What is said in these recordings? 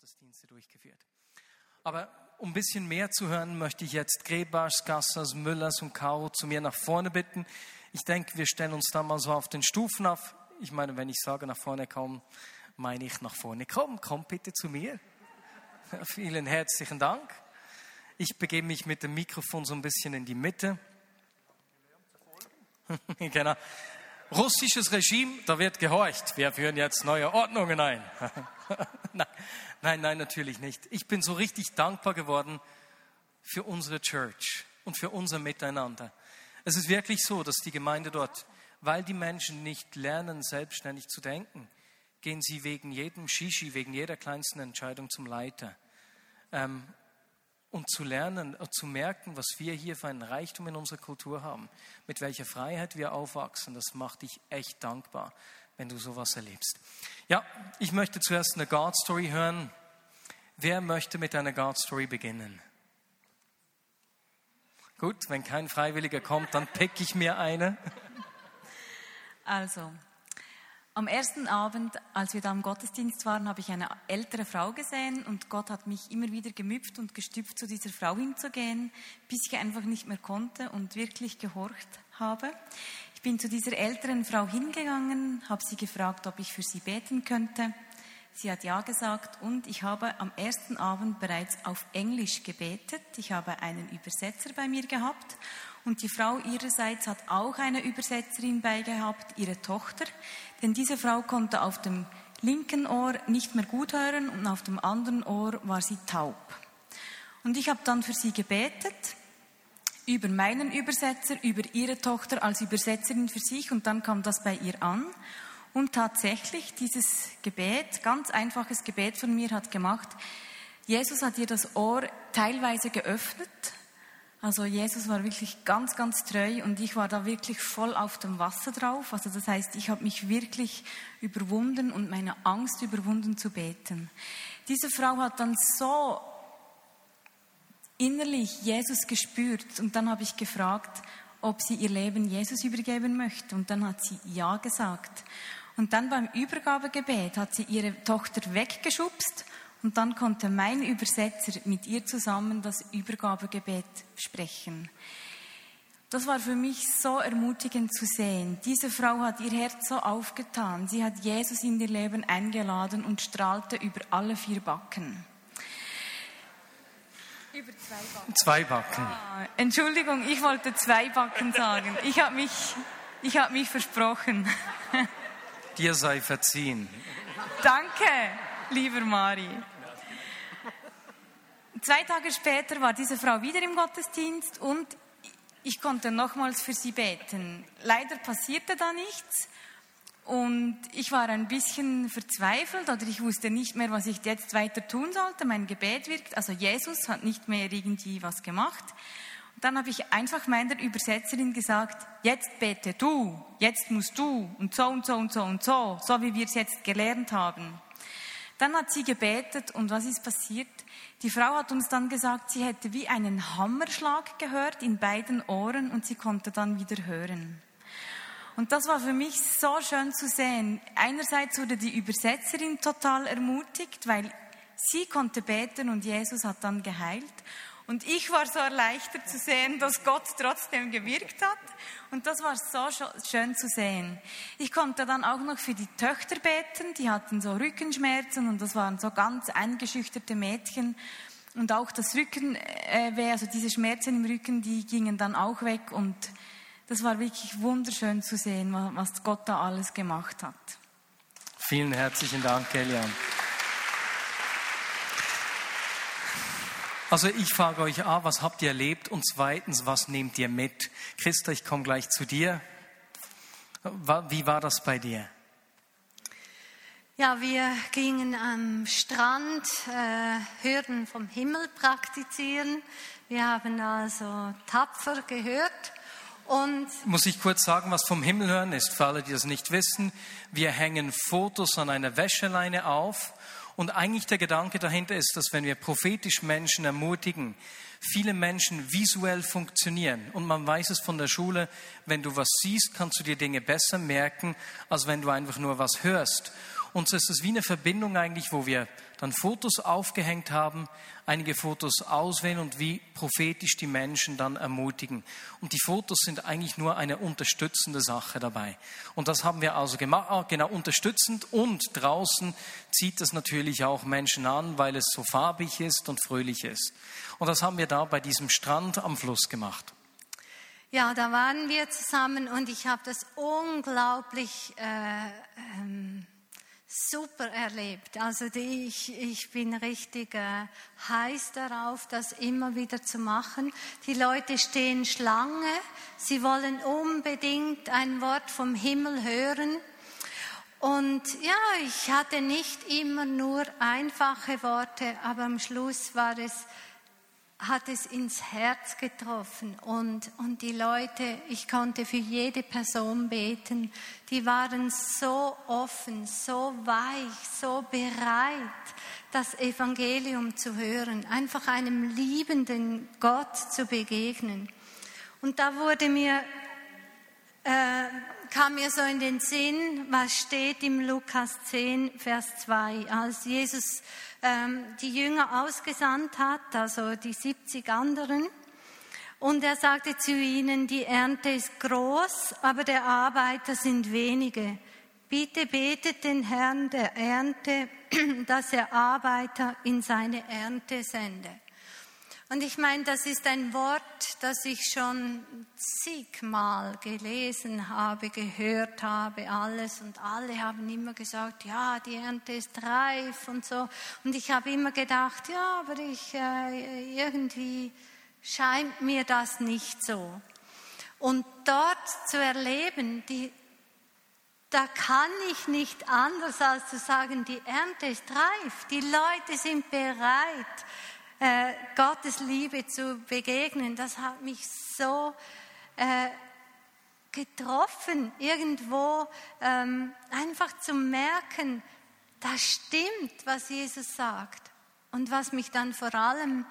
Gottesdienste durchgeführt. Aber um ein bisschen mehr zu hören, möchte ich jetzt Grebars, Gassers, Müllers und Caro zu mir nach vorne bitten. Ich denke, wir stellen uns da mal so auf den Stufen auf. Ich meine, wenn ich sage nach vorne kommen, meine ich nach vorne kommen. Komm bitte zu mir. Vielen herzlichen Dank. Ich begebe mich mit dem Mikrofon so ein bisschen in die Mitte. genau. Russisches Regime, da wird gehorcht. Wir führen jetzt neue Ordnungen ein. nein, nein, natürlich nicht. Ich bin so richtig dankbar geworden für unsere Church und für unser Miteinander. Es ist wirklich so, dass die Gemeinde dort, weil die Menschen nicht lernen, selbstständig zu denken, gehen sie wegen jedem Shishi, wegen jeder kleinsten Entscheidung zum Leiter. Ähm, und zu lernen, äh, zu merken, was wir hier für einen Reichtum in unserer Kultur haben, mit welcher Freiheit wir aufwachsen, das macht dich echt dankbar, wenn du sowas erlebst. Ja, ich möchte zuerst eine God Story hören. Wer möchte mit einer God Story beginnen? Gut, wenn kein Freiwilliger kommt, dann pick ich mir eine. Also, am ersten Abend, als wir da im Gottesdienst waren, habe ich eine ältere Frau gesehen und Gott hat mich immer wieder gemüpft und gestüpft, zu dieser Frau hinzugehen, bis ich einfach nicht mehr konnte und wirklich gehorcht habe. Ich bin zu dieser älteren Frau hingegangen, habe sie gefragt, ob ich für sie beten könnte. Sie hat ja gesagt und ich habe am ersten Abend bereits auf Englisch gebetet. Ich habe einen Übersetzer bei mir gehabt und die Frau ihrerseits hat auch eine Übersetzerin bei gehabt, ihre Tochter, denn diese Frau konnte auf dem linken Ohr nicht mehr gut hören und auf dem anderen Ohr war sie taub. Und ich habe dann für sie gebetet, über meinen Übersetzer, über ihre Tochter als Übersetzerin für sich und dann kam das bei ihr an. Und tatsächlich, dieses Gebet, ganz einfaches Gebet von mir hat gemacht, Jesus hat ihr das Ohr teilweise geöffnet also Jesus war wirklich ganz, ganz treu und ich war da wirklich voll auf dem Wasser drauf. Also das heißt, ich habe mich wirklich überwunden und meine Angst überwunden zu beten. Diese Frau hat dann so innerlich Jesus gespürt und dann habe ich gefragt, ob sie ihr Leben Jesus übergeben möchte und dann hat sie ja gesagt. Und dann beim Übergabegebet hat sie ihre Tochter weggeschubst und dann konnte mein Übersetzer mit ihr zusammen das Übergabegebet sprechen. Das war für mich so ermutigend zu sehen. Diese Frau hat ihr Herz so aufgetan. Sie hat Jesus in ihr Leben eingeladen und strahlte über alle vier Backen. Über zwei Backen. Zwei Backen. Ah, Entschuldigung, ich wollte zwei Backen sagen. Ich habe mich, ich habe mich versprochen. Dir sei verziehen. Danke, lieber Mari. Zwei Tage später war diese Frau wieder im Gottesdienst und ich konnte nochmals für sie beten. Leider passierte da nichts und ich war ein bisschen verzweifelt oder ich wusste nicht mehr, was ich jetzt weiter tun sollte. Mein Gebet wirkt, also Jesus hat nicht mehr irgendwie was gemacht. Und dann habe ich einfach meiner Übersetzerin gesagt, jetzt bete du, jetzt musst du und so und so und so und so, so wie wir es jetzt gelernt haben. Dann hat sie gebetet und was ist passiert? Die Frau hat uns dann gesagt, sie hätte wie einen Hammerschlag gehört in beiden Ohren und sie konnte dann wieder hören. Und das war für mich so schön zu sehen. Einerseits wurde die Übersetzerin total ermutigt, weil sie konnte beten und Jesus hat dann geheilt. Und ich war so erleichtert zu sehen, dass Gott trotzdem gewirkt hat. Und das war so schön zu sehen. Ich konnte dann auch noch für die Töchter beten, die hatten so Rückenschmerzen und das waren so ganz eingeschüchterte Mädchen. Und auch das Rückenweh, also diese Schmerzen im Rücken, die gingen dann auch weg. Und das war wirklich wunderschön zu sehen, was Gott da alles gemacht hat. Vielen herzlichen Dank, Elian. Also ich frage euch A, was habt ihr erlebt? Und zweitens, was nehmt ihr mit? Christa, ich komme gleich zu dir. Wie war das bei dir? Ja, wir gingen am Strand äh, Hürden vom Himmel praktizieren. Wir haben also tapfer gehört. Und Muss ich kurz sagen, was vom Himmel hören ist, für alle, die das nicht wissen. Wir hängen Fotos an einer Wäscheleine auf und eigentlich der Gedanke dahinter ist, dass wenn wir prophetisch Menschen ermutigen, viele Menschen visuell funktionieren. Und man weiß es von der Schule, wenn du was siehst, kannst du dir Dinge besser merken, als wenn du einfach nur was hörst. Und so ist es wie eine Verbindung eigentlich, wo wir dann Fotos aufgehängt haben, einige Fotos auswählen und wie prophetisch die Menschen dann ermutigen. Und die Fotos sind eigentlich nur eine unterstützende Sache dabei. Und das haben wir also gemacht, ah, genau unterstützend. Und draußen zieht es natürlich auch Menschen an, weil es so farbig ist und fröhlich ist. Und das haben wir da bei diesem Strand am Fluss gemacht. Ja, da waren wir zusammen und ich habe das unglaublich äh, ähm, super erlebt. Also die, ich, ich bin richtig äh, heiß darauf, das immer wieder zu machen. Die Leute stehen Schlange, sie wollen unbedingt ein Wort vom Himmel hören. Und ja, ich hatte nicht immer nur einfache Worte, aber am Schluss war es hat es ins Herz getroffen und, und die Leute, ich konnte für jede Person beten, die waren so offen, so weich, so bereit, das Evangelium zu hören, einfach einem liebenden Gott zu begegnen. Und da wurde mir, äh, kam mir so in den Sinn, was steht im Lukas 10, Vers 2, als Jesus ähm, die Jünger ausgesandt hat, also die 70 anderen. Und er sagte zu ihnen, die Ernte ist groß, aber der Arbeiter sind wenige. Bitte betet den Herrn der Ernte, dass er Arbeiter in seine Ernte sende. Und ich meine, das ist ein Wort, das ich schon zigmal gelesen habe, gehört habe, alles. Und alle haben immer gesagt, ja, die Ernte ist reif und so. Und ich habe immer gedacht, ja, aber ich, äh, irgendwie scheint mir das nicht so. Und dort zu erleben, die, da kann ich nicht anders als zu sagen, die Ernte ist reif. Die Leute sind bereit äh, Gottes Liebe zu begegnen, das hat mich so äh, getroffen, irgendwo ähm, einfach zu merken, das stimmt, was Jesus sagt. Und was mich dann vor allem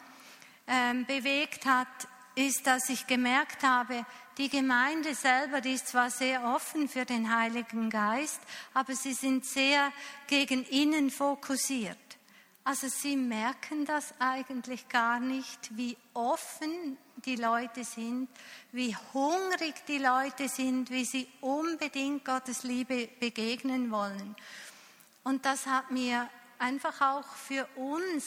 ähm, bewegt hat, ist, dass ich gemerkt habe, die Gemeinde selber die ist zwar sehr offen für den Heiligen Geist, aber sie sind sehr gegen innen fokussiert. Also sie merken das eigentlich gar nicht, wie offen die Leute sind, wie hungrig die Leute sind, wie sie unbedingt Gottes Liebe begegnen wollen. Und das hat mir einfach auch für uns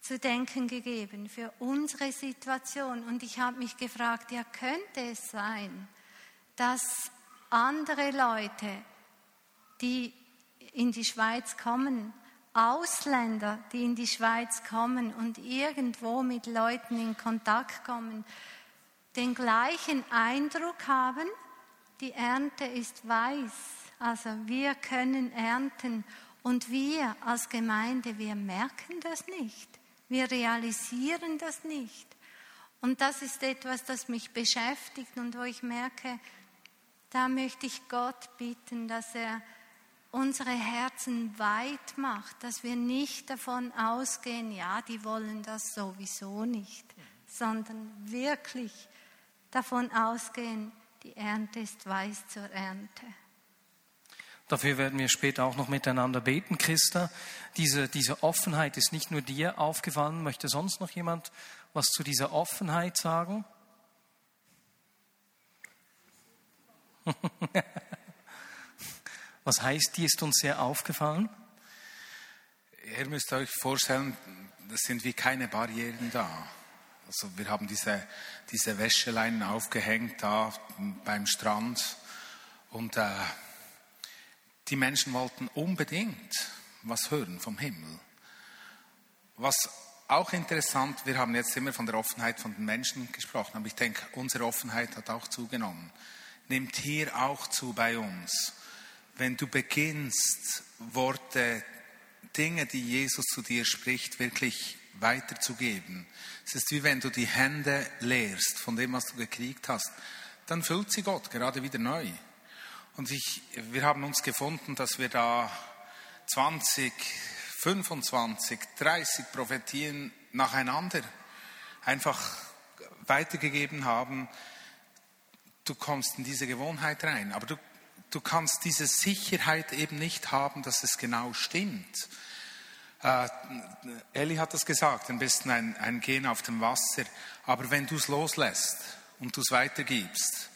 zu denken gegeben, für unsere Situation. Und ich habe mich gefragt, ja, könnte es sein, dass andere Leute, die in die Schweiz kommen, Ausländer, die in die Schweiz kommen und irgendwo mit Leuten in Kontakt kommen, den gleichen Eindruck haben, die Ernte ist weiß. Also wir können ernten und wir als Gemeinde, wir merken das nicht. Wir realisieren das nicht. Und das ist etwas, das mich beschäftigt und wo ich merke, da möchte ich Gott bitten, dass er unsere Herzen weit macht, dass wir nicht davon ausgehen, ja, die wollen das sowieso nicht, sondern wirklich davon ausgehen, die Ernte ist weiß zur Ernte. Dafür werden wir später auch noch miteinander beten. Christa, diese, diese Offenheit ist nicht nur dir aufgefallen. Möchte sonst noch jemand was zu dieser Offenheit sagen? Was heißt, die ist uns sehr aufgefallen? Ihr müsst euch vorstellen, das sind wie keine Barrieren da. Also wir haben diese, diese Wäscheleinen aufgehängt da beim Strand und äh, die Menschen wollten unbedingt was hören vom Himmel. Was auch interessant, wir haben jetzt immer von der Offenheit von den Menschen gesprochen, aber ich denke, unsere Offenheit hat auch zugenommen. Nimmt hier auch zu bei uns wenn du beginnst, Worte, Dinge, die Jesus zu dir spricht, wirklich weiterzugeben. Es ist wie wenn du die Hände leerst von dem, was du gekriegt hast, dann füllt sie Gott gerade wieder neu. Und ich, wir haben uns gefunden, dass wir da 20, 25, 30 Prophetien nacheinander einfach weitergegeben haben. Du kommst in diese Gewohnheit rein, aber du du kannst diese Sicherheit eben nicht haben, dass es genau stimmt. Äh, Eli hat das gesagt, am besten ein, ein Gehen auf dem Wasser. Aber wenn du es loslässt und du es weitergibst,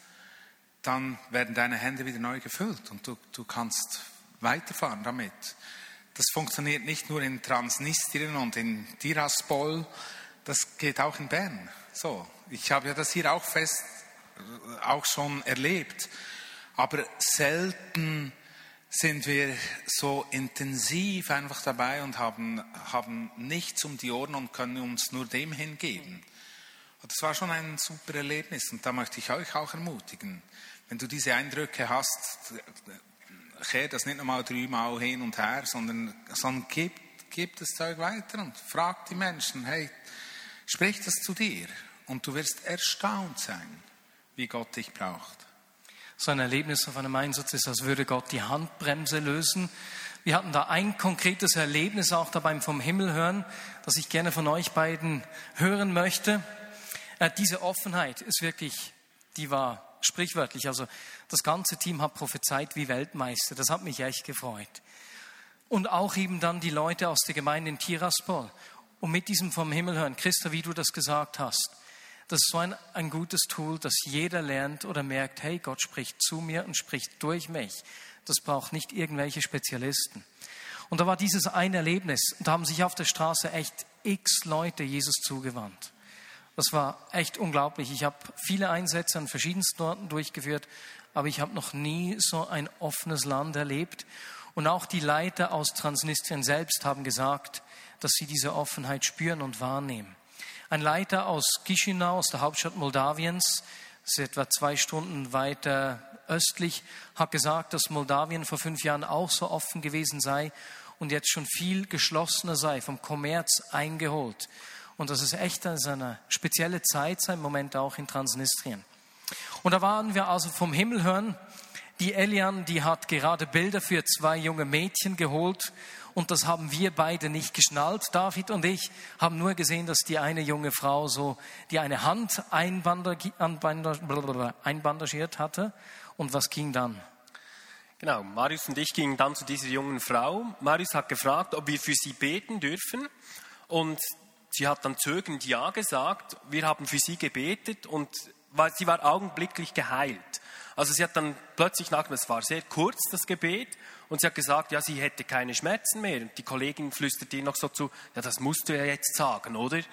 dann werden deine Hände wieder neu gefüllt und du, du kannst weiterfahren damit. Das funktioniert nicht nur in Transnistrien und in Tiraspol, das geht auch in Bern. So, ich habe ja das hier auch fest, auch schon erlebt. Aber selten sind wir so intensiv einfach dabei und haben, haben nichts um die Ohren und können uns nur dem hingeben. Und das war schon ein super Erlebnis und da möchte ich euch auch ermutigen. Wenn du diese Eindrücke hast, kehr das nicht nochmal dreimal hin und her, sondern, sondern gib, gib das Zeug weiter und frag die Menschen, hey, sprich das zu dir und du wirst erstaunt sein, wie Gott dich braucht so ein Erlebnis auf einem Einsatz ist, als würde Gott die Handbremse lösen. Wir hatten da ein konkretes Erlebnis auch dabei vom Himmel hören, das ich gerne von euch beiden hören möchte. Äh, diese Offenheit ist wirklich, die war sprichwörtlich. Also das ganze Team hat prophezeit wie Weltmeister. Das hat mich echt gefreut. Und auch eben dann die Leute aus der Gemeinde in Tiraspol. Und mit diesem vom Himmel hören, Christa, wie du das gesagt hast, das ist so ein, ein gutes Tool, dass jeder lernt oder merkt, hey, Gott spricht zu mir und spricht durch mich. Das braucht nicht irgendwelche Spezialisten. Und da war dieses ein Erlebnis. Da haben sich auf der Straße echt x Leute Jesus zugewandt. Das war echt unglaublich. Ich habe viele Einsätze an verschiedensten Orten durchgeführt, aber ich habe noch nie so ein offenes Land erlebt. Und auch die Leiter aus Transnistrien selbst haben gesagt, dass sie diese Offenheit spüren und wahrnehmen. Ein Leiter aus Chisinau, aus der Hauptstadt Moldawiens, das ist etwa zwei Stunden weiter östlich, hat gesagt, dass Moldawien vor fünf Jahren auch so offen gewesen sei und jetzt schon viel geschlossener sei, vom Kommerz eingeholt. Und dass es echt eine spezielle Zeit sei, im Moment auch in Transnistrien. Und da waren wir also vom Himmel hören. Die Elian, die hat gerade Bilder für zwei junge Mädchen geholt und das haben wir beide nicht geschnallt. David und ich haben nur gesehen, dass die eine junge Frau so, die eine Hand einbandagiert hatte. Und was ging dann? Genau, Marius und ich gingen dann zu dieser jungen Frau. Marius hat gefragt, ob wir für sie beten dürfen. Und sie hat dann zögernd Ja gesagt. Wir haben für sie gebetet und sie war augenblicklich geheilt. Also sie hat dann plötzlich nach, es war sehr kurz das Gebet, und sie hat gesagt, ja, sie hätte keine Schmerzen mehr. Und die Kollegin flüstert ihr noch so zu, ja, das musst du ja jetzt sagen, oder? Ähm.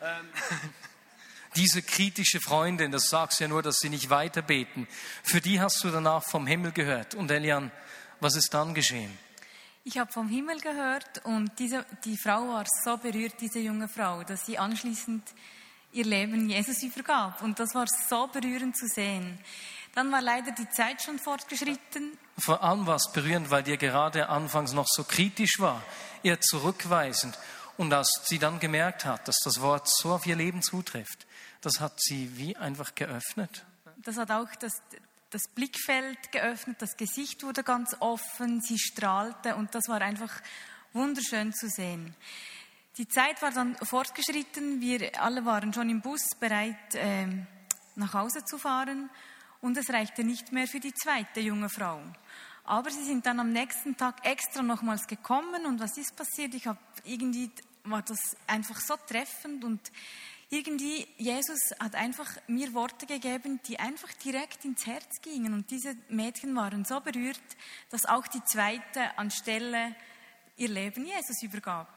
Diese kritische Freundin, das sagst du ja nur, dass sie nicht weiter beten. Für die hast du danach vom Himmel gehört. Und Elian, was ist dann geschehen? Ich habe vom Himmel gehört und diese, die Frau war so berührt, diese junge Frau, dass sie anschließend ihr Leben Jesus übergab. Und das war so berührend zu sehen. Dann war leider die Zeit schon fortgeschritten. Vor allem war es berührend, weil dir gerade anfangs noch so kritisch war, eher zurückweisend. Und als sie dann gemerkt hat, dass das Wort so auf ihr Leben zutrifft, das hat sie wie einfach geöffnet. Das hat auch das, das Blickfeld geöffnet, das Gesicht wurde ganz offen, sie strahlte und das war einfach wunderschön zu sehen. Die Zeit war dann fortgeschritten, wir alle waren schon im Bus bereit, äh, nach Hause zu fahren und es reichte nicht mehr für die zweite junge Frau. Aber sie sind dann am nächsten Tag extra nochmals gekommen und was ist passiert? Ich habe irgendwie war das einfach so treffend und irgendwie Jesus hat einfach mir Worte gegeben, die einfach direkt ins Herz gingen und diese Mädchen waren so berührt, dass auch die zweite anstelle ihr Leben Jesus übergab.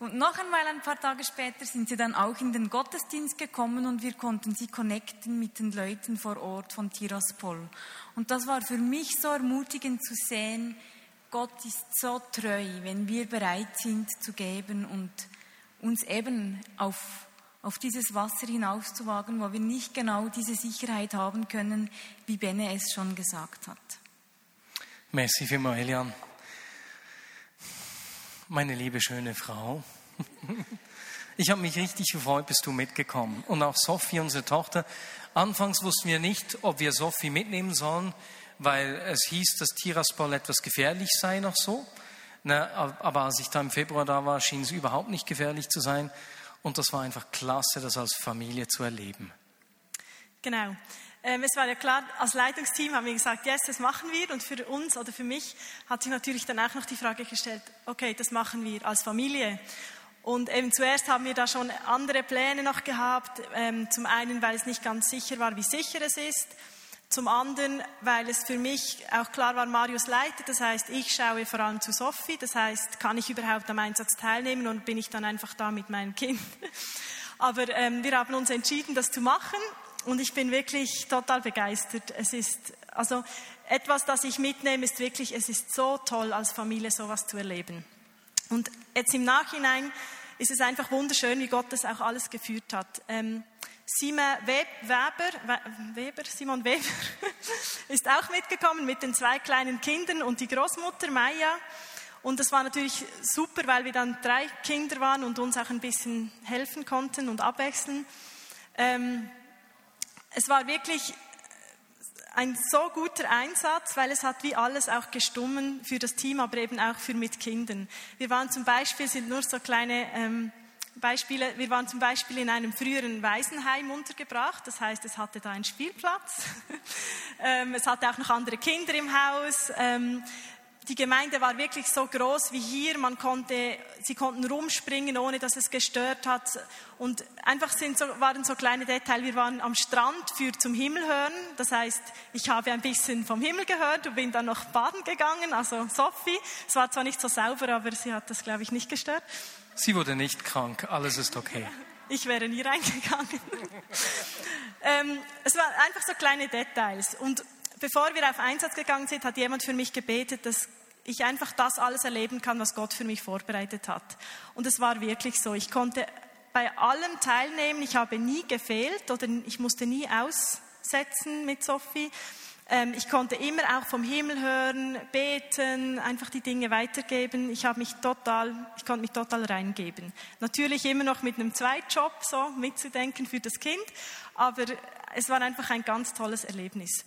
Und noch einmal ein paar Tage später sind sie dann auch in den Gottesdienst gekommen und wir konnten sie connecten mit den Leuten vor Ort von Tiraspol. Und das war für mich so ermutigend zu sehen, Gott ist so treu, wenn wir bereit sind zu geben und uns eben auf, auf dieses Wasser hinauszuwagen, wo wir nicht genau diese Sicherheit haben können, wie Benne es schon gesagt hat. Merci vielmals, Elian meine liebe schöne Frau. Ich habe mich richtig gefreut, bist du mitgekommen. Und auch Sophie, unsere Tochter. Anfangs wussten wir nicht, ob wir Sophie mitnehmen sollen, weil es hieß, dass Tiraspol etwas gefährlich sei noch so. aber als ich da im Februar da war, schien es überhaupt nicht gefährlich zu sein. Und das war einfach klasse, das als Familie zu erleben. Genau. Ähm, es war ja klar, als Leitungsteam haben wir gesagt, yes, das machen wir. Und für uns oder für mich hat sich natürlich dann auch noch die Frage gestellt, okay, das machen wir als Familie. Und eben zuerst haben wir da schon andere Pläne noch gehabt. Ähm, zum einen, weil es nicht ganz sicher war, wie sicher es ist. Zum anderen, weil es für mich auch klar war, Marius leitet. Das heißt, ich schaue vor allem zu Sophie. Das heißt, kann ich überhaupt am Einsatz teilnehmen und bin ich dann einfach da mit meinem Kind? Aber ähm, wir haben uns entschieden, das zu machen und ich bin wirklich total begeistert. Es ist, also etwas, das ich mitnehme, ist wirklich, es ist so toll, als Familie sowas zu erleben. Und jetzt im Nachhinein ist es einfach wunderschön, wie Gott das auch alles geführt hat. Ähm, Simon Weber, Weber, Simon Weber ist auch mitgekommen mit den zwei kleinen Kindern und die Großmutter Maya. Und das war natürlich super, weil wir dann drei Kinder waren und uns auch ein bisschen helfen konnten und abwechseln. Ähm, es war wirklich ein so guter Einsatz, weil es hat wie alles auch gestummen für das Team, aber eben auch für mit Kindern. Wir waren zum Beispiel, sind nur so kleine ähm, Beispiele, wir waren zum Beispiel in einem früheren Waisenheim untergebracht, das heißt, es hatte da einen Spielplatz, ähm, es hatte auch noch andere Kinder im Haus. Ähm, die Gemeinde war wirklich so groß wie hier. Man konnte, sie konnten rumspringen, ohne dass es gestört hat. Und einfach sind so, waren so kleine Details. Wir waren am Strand für zum Himmel hören. Das heißt, ich habe ein bisschen vom Himmel gehört und bin dann noch baden gegangen. Also Sophie. Es war zwar nicht so sauber, aber sie hat das, glaube ich, nicht gestört. Sie wurde nicht krank. Alles ist okay. Ich wäre nie reingegangen. ähm, es waren einfach so kleine Details. Und bevor wir auf Einsatz gegangen sind, hat jemand für mich gebetet, dass ich einfach das alles erleben kann, was Gott für mich vorbereitet hat. Und es war wirklich so. Ich konnte bei allem teilnehmen. Ich habe nie gefehlt oder ich musste nie aussetzen mit Sophie. Ähm, ich konnte immer auch vom Himmel hören, beten, einfach die Dinge weitergeben. Ich habe mich total, ich konnte mich total reingeben. Natürlich immer noch mit einem Zweitjob so mitzudenken für das Kind, aber es war einfach ein ganz tolles Erlebnis.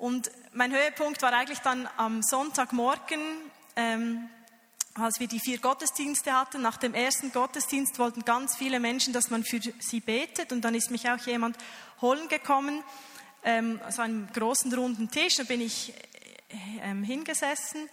Und mein Höhepunkt war eigentlich dann am Sonntagmorgen, ähm, als wir die vier Gottesdienste hatten. Nach dem ersten Gottesdienst wollten ganz viele Menschen, dass man für sie betet. Und dann ist mich auch jemand holen gekommen, ähm, so einem großen runden Tisch. Da bin ich äh, ähm, hingesessen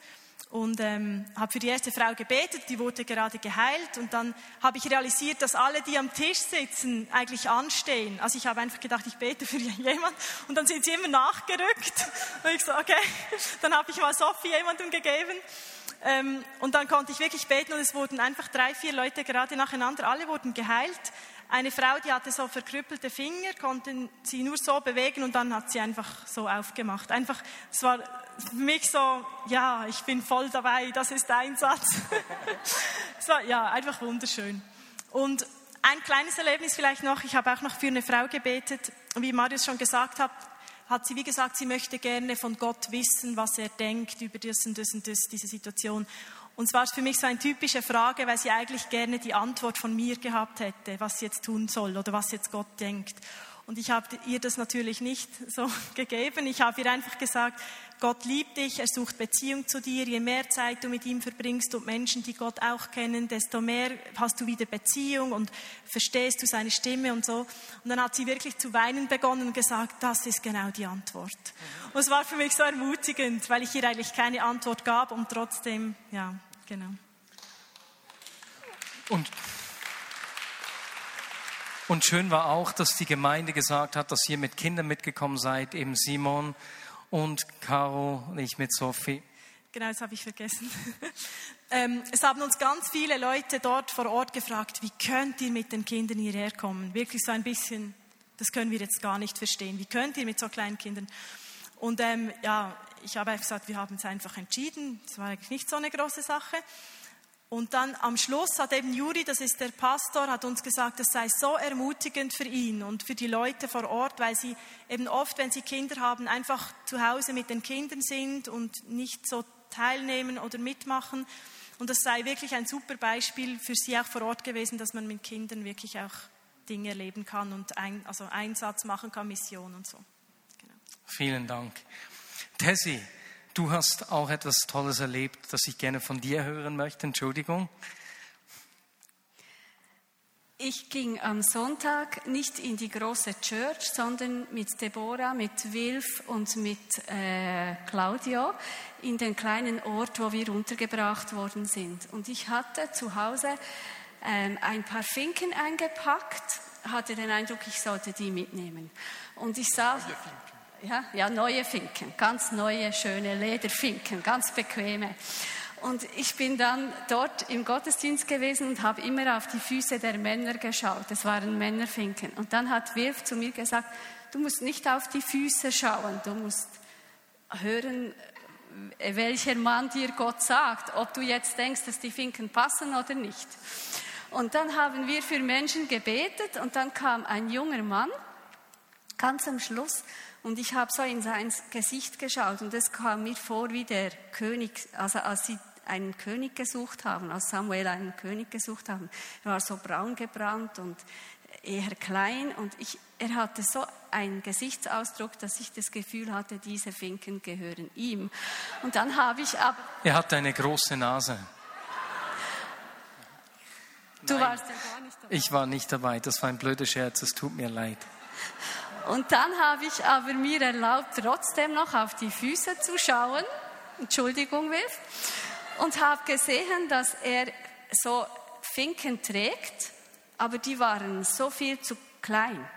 und ähm, habe für die erste Frau gebetet, die wurde gerade geheilt. Und dann habe ich realisiert, dass alle, die am Tisch sitzen, eigentlich anstehen. Also ich habe einfach gedacht, ich bete für jemanden und dann sind sie immer nachgerückt. Und ich so, okay, dann habe ich mal Sophie jemandem gegeben. Ähm, und dann konnte ich wirklich beten. Und es wurden einfach drei, vier Leute gerade nacheinander, alle wurden geheilt. Eine Frau, die hatte so verkrüppelte Finger, konnte sie nur so bewegen und dann hat sie einfach so aufgemacht. Einfach, es war für mich so, ja, ich bin voll dabei, das ist Einsatz. es war ja einfach wunderschön. Und ein kleines Erlebnis vielleicht noch, ich habe auch noch für eine Frau gebetet, wie Marius schon gesagt hat, hat sie wie gesagt, sie möchte gerne von Gott wissen, was er denkt über das und das und das, diese Situation. Und es war für mich so eine typische Frage, weil sie eigentlich gerne die Antwort von mir gehabt hätte, was sie jetzt tun soll oder was jetzt Gott denkt. Und ich habe ihr das natürlich nicht so gegeben. Ich habe ihr einfach gesagt, Gott liebt dich, er sucht Beziehung zu dir. Je mehr Zeit du mit ihm verbringst und Menschen, die Gott auch kennen, desto mehr hast du wieder Beziehung und verstehst du seine Stimme und so. Und dann hat sie wirklich zu weinen begonnen und gesagt, das ist genau die Antwort. Und es war für mich so ermutigend, weil ich ihr eigentlich keine Antwort gab und trotzdem, ja, genau. Und und schön war auch, dass die Gemeinde gesagt hat, dass ihr mit Kindern mitgekommen seid, eben Simon und Caro und ich mit Sophie. Genau, das habe ich vergessen. ähm, es haben uns ganz viele Leute dort vor Ort gefragt, wie könnt ihr mit den Kindern hierher kommen? Wirklich so ein bisschen, das können wir jetzt gar nicht verstehen. Wie könnt ihr mit so kleinen Kindern? Und ähm, ja, ich habe gesagt, wir haben es einfach entschieden. Es war eigentlich nicht so eine große Sache. Und dann am Schluss hat eben Juri, das ist der Pastor, hat uns gesagt, es sei so ermutigend für ihn und für die Leute vor Ort, weil sie eben oft, wenn sie Kinder haben, einfach zu Hause mit den Kindern sind und nicht so teilnehmen oder mitmachen. Und das sei wirklich ein super Beispiel für sie auch vor Ort gewesen, dass man mit Kindern wirklich auch Dinge erleben kann und ein, also Einsatz machen kann, Mission und so. Genau. Vielen Dank. Tessie, Du hast auch etwas Tolles erlebt, das ich gerne von dir hören möchte. Entschuldigung. Ich ging am Sonntag nicht in die große Church, sondern mit Deborah, mit Wilf und mit äh, Claudio in den kleinen Ort, wo wir untergebracht worden sind. Und ich hatte zu Hause ähm, ein paar Finken eingepackt, hatte den Eindruck, ich sollte die mitnehmen. Und ich sah, ja, ja, neue Finken, ganz neue, schöne Lederfinken, ganz bequeme. Und ich bin dann dort im Gottesdienst gewesen und habe immer auf die Füße der Männer geschaut. Es waren Männerfinken. Und dann hat Wilf zu mir gesagt, du musst nicht auf die Füße schauen, du musst hören, welcher Mann dir Gott sagt, ob du jetzt denkst, dass die Finken passen oder nicht. Und dann haben wir für Menschen gebetet und dann kam ein junger Mann ganz am Schluss und ich habe so in sein Gesicht geschaut und es kam mir vor wie der König, also als sie einen König gesucht haben, als Samuel einen König gesucht haben. Er war so braun gebrannt und eher klein und ich, er hatte so einen Gesichtsausdruck, dass ich das Gefühl hatte, diese Finken gehören ihm. Und dann habe ich ab. Er hatte eine große Nase. Du Nein. warst ja gar nicht dabei. Ich war nicht dabei. Das war ein blöder Scherz. Es tut mir leid. Und dann habe ich aber mir erlaubt, trotzdem noch auf die Füße zu schauen. Entschuldigung, Wilf. Und habe gesehen, dass er so Finken trägt, aber die waren so viel zu klein.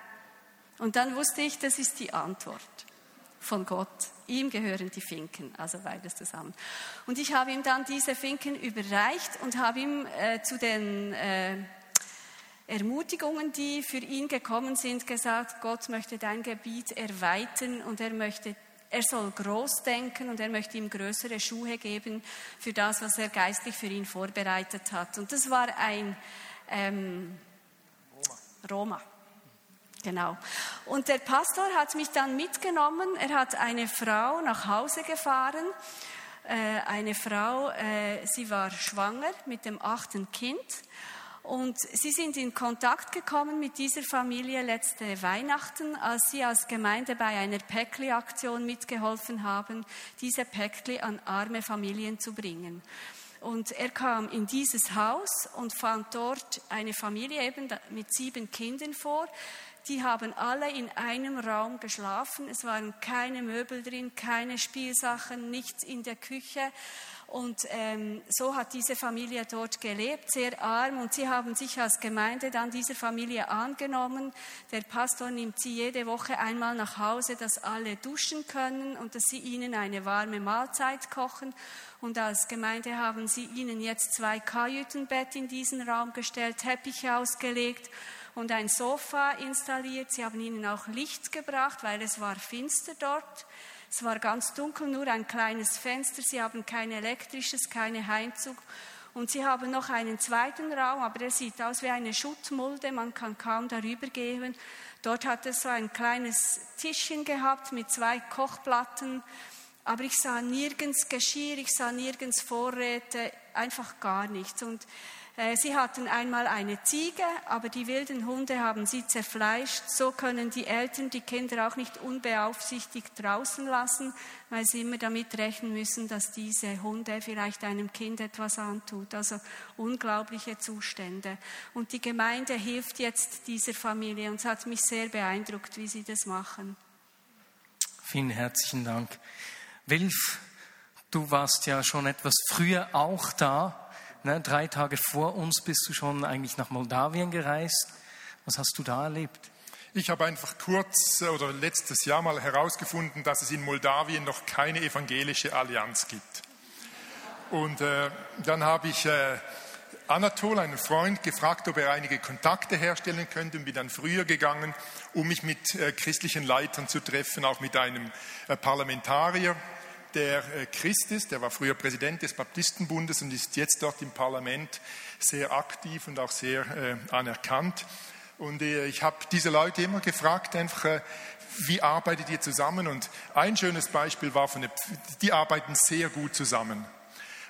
Und dann wusste ich, das ist die Antwort von Gott. Ihm gehören die Finken, also beides zusammen. Und ich habe ihm dann diese Finken überreicht und habe ihm äh, zu den äh, Ermutigungen, die für ihn gekommen sind, gesagt, Gott möchte dein Gebiet erweitern und er möchte er soll groß denken und er möchte ihm größere Schuhe geben für das, was er geistlich für ihn vorbereitet hat. Und das war ein ähm, Roma. Genau. Und der Pastor hat mich dann mitgenommen. Er hat eine Frau nach Hause gefahren. Äh, eine Frau, äh, sie war schwanger mit dem achten Kind. Und sie sind in Kontakt gekommen mit dieser Familie letzte Weihnachten, als sie als Gemeinde bei einer Päckli-Aktion mitgeholfen haben, diese Päckli an arme Familien zu bringen. Und er kam in dieses Haus und fand dort eine Familie eben mit sieben Kindern vor. Die haben alle in einem Raum geschlafen. Es waren keine Möbel drin, keine Spielsachen, nichts in der Küche. Und ähm, so hat diese Familie dort gelebt, sehr arm. Und sie haben sich als Gemeinde dann dieser Familie angenommen. Der Pastor nimmt sie jede Woche einmal nach Hause, dass alle duschen können und dass sie ihnen eine warme Mahlzeit kochen. Und als Gemeinde haben sie ihnen jetzt zwei Kajütenbett in diesen Raum gestellt, Teppiche ausgelegt und ein Sofa installiert. Sie haben ihnen auch Licht gebracht, weil es war finster dort. Es war ganz dunkel, nur ein kleines Fenster. Sie haben kein elektrisches, keine Heizung. Und sie haben noch einen zweiten Raum, aber der sieht aus wie eine Schuttmulde. Man kann kaum darüber gehen. Dort hat es so ein kleines Tischchen gehabt mit zwei Kochplatten. Aber ich sah nirgends Geschirr, ich sah nirgends Vorräte, einfach gar nichts. Und sie hatten einmal eine Ziege, aber die wilden Hunde haben sie zerfleischt. So können die Eltern die Kinder auch nicht unbeaufsichtigt draußen lassen, weil sie immer damit rechnen müssen, dass diese Hunde vielleicht einem Kind etwas antut. Also unglaubliche Zustände. Und die Gemeinde hilft jetzt dieser Familie und es hat mich sehr beeindruckt, wie sie das machen. Vielen herzlichen Dank. Wilf, du warst ja schon etwas früher auch da Ne, drei Tage vor uns bist du schon eigentlich nach Moldawien gereist. Was hast du da erlebt? Ich habe einfach kurz oder letztes Jahr mal herausgefunden, dass es in Moldawien noch keine evangelische Allianz gibt. Und äh, dann habe ich äh, Anatol, einen Freund, gefragt, ob er einige Kontakte herstellen könnte und bin dann früher gegangen, um mich mit äh, christlichen Leitern zu treffen, auch mit einem äh, Parlamentarier der äh, Christ ist. Der war früher Präsident des Baptistenbundes und ist jetzt dort im Parlament sehr aktiv und auch sehr äh, anerkannt. Und äh, ich habe diese Leute immer gefragt, einfach, wie arbeitet ihr zusammen? Und ein schönes Beispiel war von der, die arbeiten sehr gut zusammen.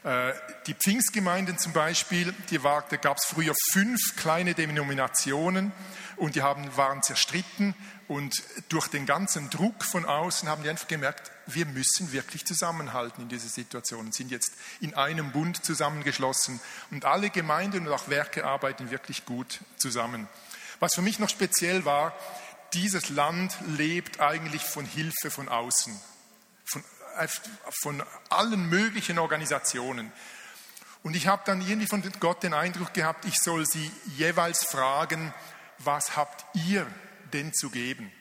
Äh, die Pfingstgemeinden zum Beispiel, die war, da gab es früher fünf kleine Denominationen und die haben, waren zerstritten und durch den ganzen Druck von außen haben die einfach gemerkt, wir müssen wirklich zusammenhalten in dieser Situation und sind jetzt in einem Bund zusammengeschlossen und alle Gemeinden und auch Werke arbeiten wirklich gut zusammen. Was für mich noch speziell war, dieses Land lebt eigentlich von Hilfe von außen von allen möglichen Organisationen. Und ich habe dann irgendwie von Gott den Eindruck gehabt, ich soll sie jeweils fragen, was habt ihr denn zu geben?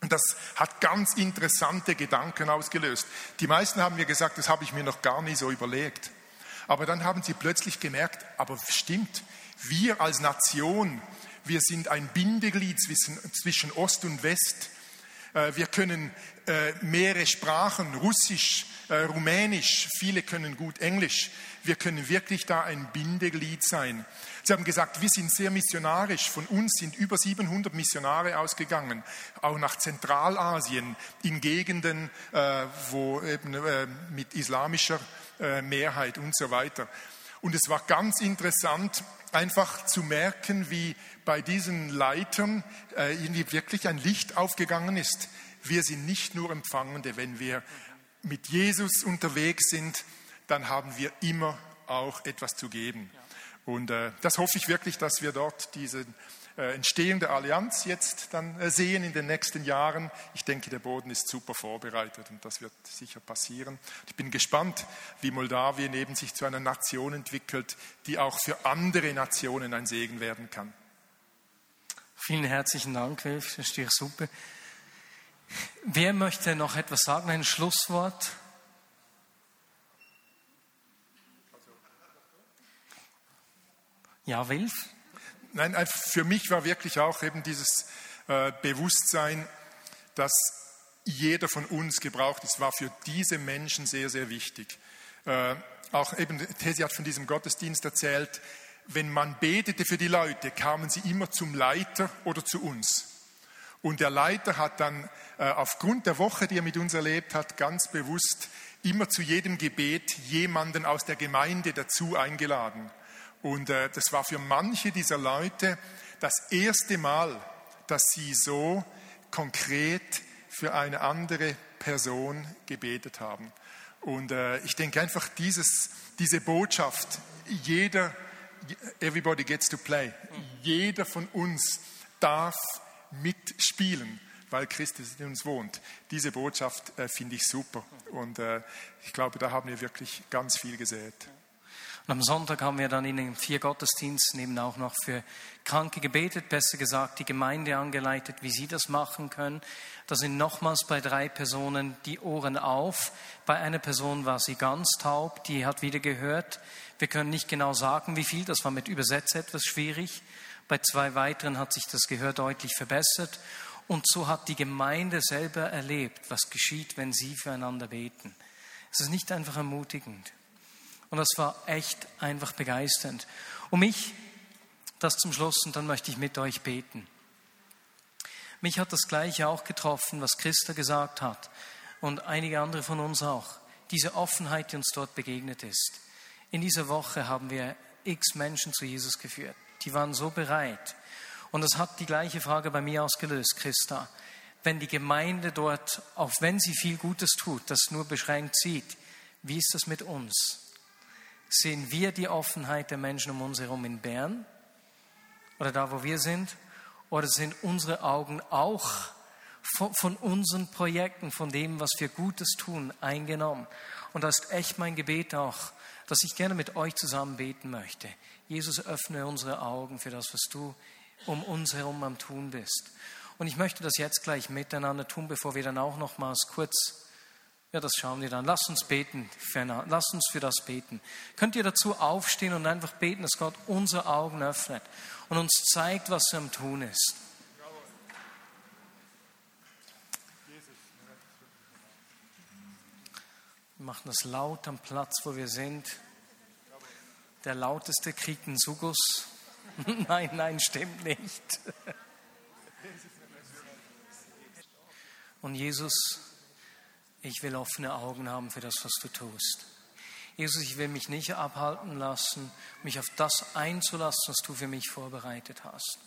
Und das hat ganz interessante Gedanken ausgelöst. Die meisten haben mir gesagt, das habe ich mir noch gar nie so überlegt. Aber dann haben sie plötzlich gemerkt, aber stimmt, wir als Nation, wir sind ein Bindeglied zwischen, zwischen Ost und West. Äh, wir können äh, mehrere Sprachen, Russisch, äh, Rumänisch, viele können gut Englisch. Wir können wirklich da ein Bindeglied sein. Sie haben gesagt, wir sind sehr missionarisch. Von uns sind über 700 Missionare ausgegangen, auch nach Zentralasien, in Gegenden, wo eben mit islamischer Mehrheit und so weiter. Und es war ganz interessant, einfach zu merken, wie bei diesen Leitern äh, wirklich ein Licht aufgegangen ist. Wir sind nicht nur Empfangende, wenn wir mit Jesus unterwegs sind, dann haben wir immer auch etwas zu geben. Und äh, das hoffe ich wirklich, dass wir dort diesen äh, Entstehung Allianz jetzt dann äh, sehen in den nächsten Jahren. Ich denke, der Boden ist super vorbereitet und das wird sicher passieren. Ich bin gespannt, wie Moldawien eben sich zu einer Nation entwickelt, die auch für andere Nationen ein Segen werden kann. Vielen herzlichen Dank, Wilf, das ist super. Wer möchte noch etwas sagen, ein Schlusswort? Ja, Wilf? Nein, für mich war wirklich auch eben dieses äh, Bewusstsein, dass jeder von uns gebraucht ist, war für diese Menschen sehr, sehr wichtig. Äh, auch eben, Tesi hat von diesem Gottesdienst erzählt, wenn man betete für die Leute, kamen sie immer zum Leiter oder zu uns. Und der Leiter hat dann äh, aufgrund der Woche, die er mit uns erlebt hat, ganz bewusst immer zu jedem Gebet jemanden aus der Gemeinde dazu eingeladen. Und äh, das war für manche dieser Leute das erste Mal, dass sie so konkret für eine andere Person gebetet haben. Und äh, ich denke einfach, dieses, diese Botschaft, jeder, everybody gets to play, jeder von uns darf mitspielen, weil Christus in uns wohnt. Diese Botschaft äh, finde ich super. Und äh, ich glaube, da haben wir wirklich ganz viel gesät. Und am Sonntag haben wir dann in den vier Gottesdiensten eben auch noch für Kranke gebetet, besser gesagt die Gemeinde angeleitet, wie sie das machen können. Da sind nochmals bei drei Personen die Ohren auf. Bei einer Person war sie ganz taub, die hat wieder gehört. Wir können nicht genau sagen, wie viel, das war mit Übersetzer etwas schwierig. Bei zwei weiteren hat sich das Gehör deutlich verbessert. Und so hat die Gemeinde selber erlebt, was geschieht, wenn sie füreinander beten. Es ist nicht einfach ermutigend. Und das war echt einfach begeisternd. Und mich, das zum Schluss, und dann möchte ich mit euch beten. Mich hat das Gleiche auch getroffen, was Christa gesagt hat und einige andere von uns auch. Diese Offenheit, die uns dort begegnet ist. In dieser Woche haben wir x Menschen zu Jesus geführt. Die waren so bereit. Und das hat die gleiche Frage bei mir ausgelöst, Christa. Wenn die Gemeinde dort, auch wenn sie viel Gutes tut, das nur beschränkt sieht, wie ist das mit uns? Sehen wir die Offenheit der Menschen um uns herum in Bern oder da, wo wir sind? Oder sind unsere Augen auch von, von unseren Projekten, von dem, was wir Gutes tun, eingenommen? Und das ist echt mein Gebet auch, dass ich gerne mit euch zusammen beten möchte. Jesus, öffne unsere Augen für das, was du um uns herum am Tun bist. Und ich möchte das jetzt gleich miteinander tun, bevor wir dann auch nochmals kurz ja, das schauen wir dann. Lasst uns beten. Lasst uns für das beten. Könnt ihr dazu aufstehen und einfach beten, dass Gott unsere Augen öffnet und uns zeigt, was er am Tun ist. Wir machen das laut am Platz, wo wir sind. Der lauteste kriegt einen Sugus. nein, nein, stimmt nicht. Und Jesus, ich will offene Augen haben für das, was du tust. Jesus, ich will mich nicht abhalten lassen, mich auf das einzulassen, was du für mich vorbereitet hast.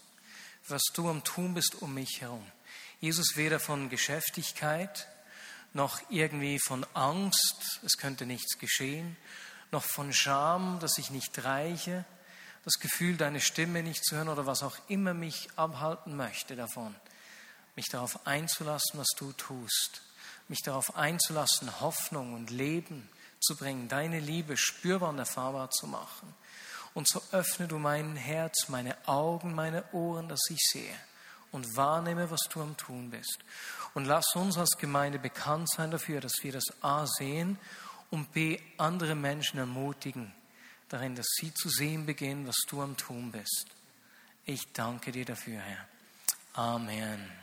Was du am Tun bist um mich herum. Jesus, weder von Geschäftigkeit, noch irgendwie von Angst, es könnte nichts geschehen, noch von Scham, dass ich nicht reiche, das Gefühl, deine Stimme nicht zu hören oder was auch immer mich abhalten möchte davon, mich darauf einzulassen, was du tust, mich darauf einzulassen, Hoffnung und Leben zu bringen, deine Liebe spürbar und erfahrbar zu machen. Und so öffne du mein Herz, meine Augen, meine Ohren, dass ich sehe und wahrnehme, was du am Tun bist. Und lass uns als Gemeinde bekannt sein dafür, dass wir das A sehen und B andere Menschen ermutigen, darin, dass sie zu sehen beginnen, was du am Tun bist. Ich danke dir dafür, Herr. Amen.